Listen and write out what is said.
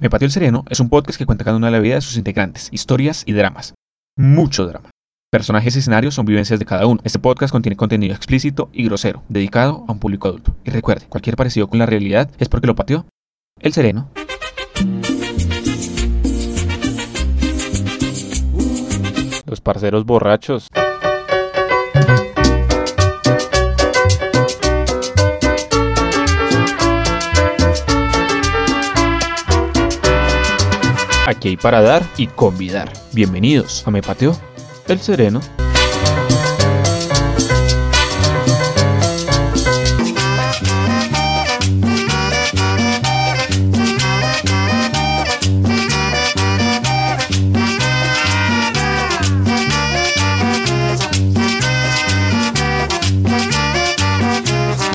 Me Patio el Sereno es un podcast que cuenta cada una de la vida de sus integrantes, historias y dramas. Mucho drama. Personajes y escenarios son vivencias de cada uno. Este podcast contiene contenido explícito y grosero, dedicado a un público adulto. Y recuerde, cualquier parecido con la realidad es porque lo pateó el sereno. Los parceros borrachos. Aquí hay para dar y convidar. Bienvenidos a Me Pateo el Sereno.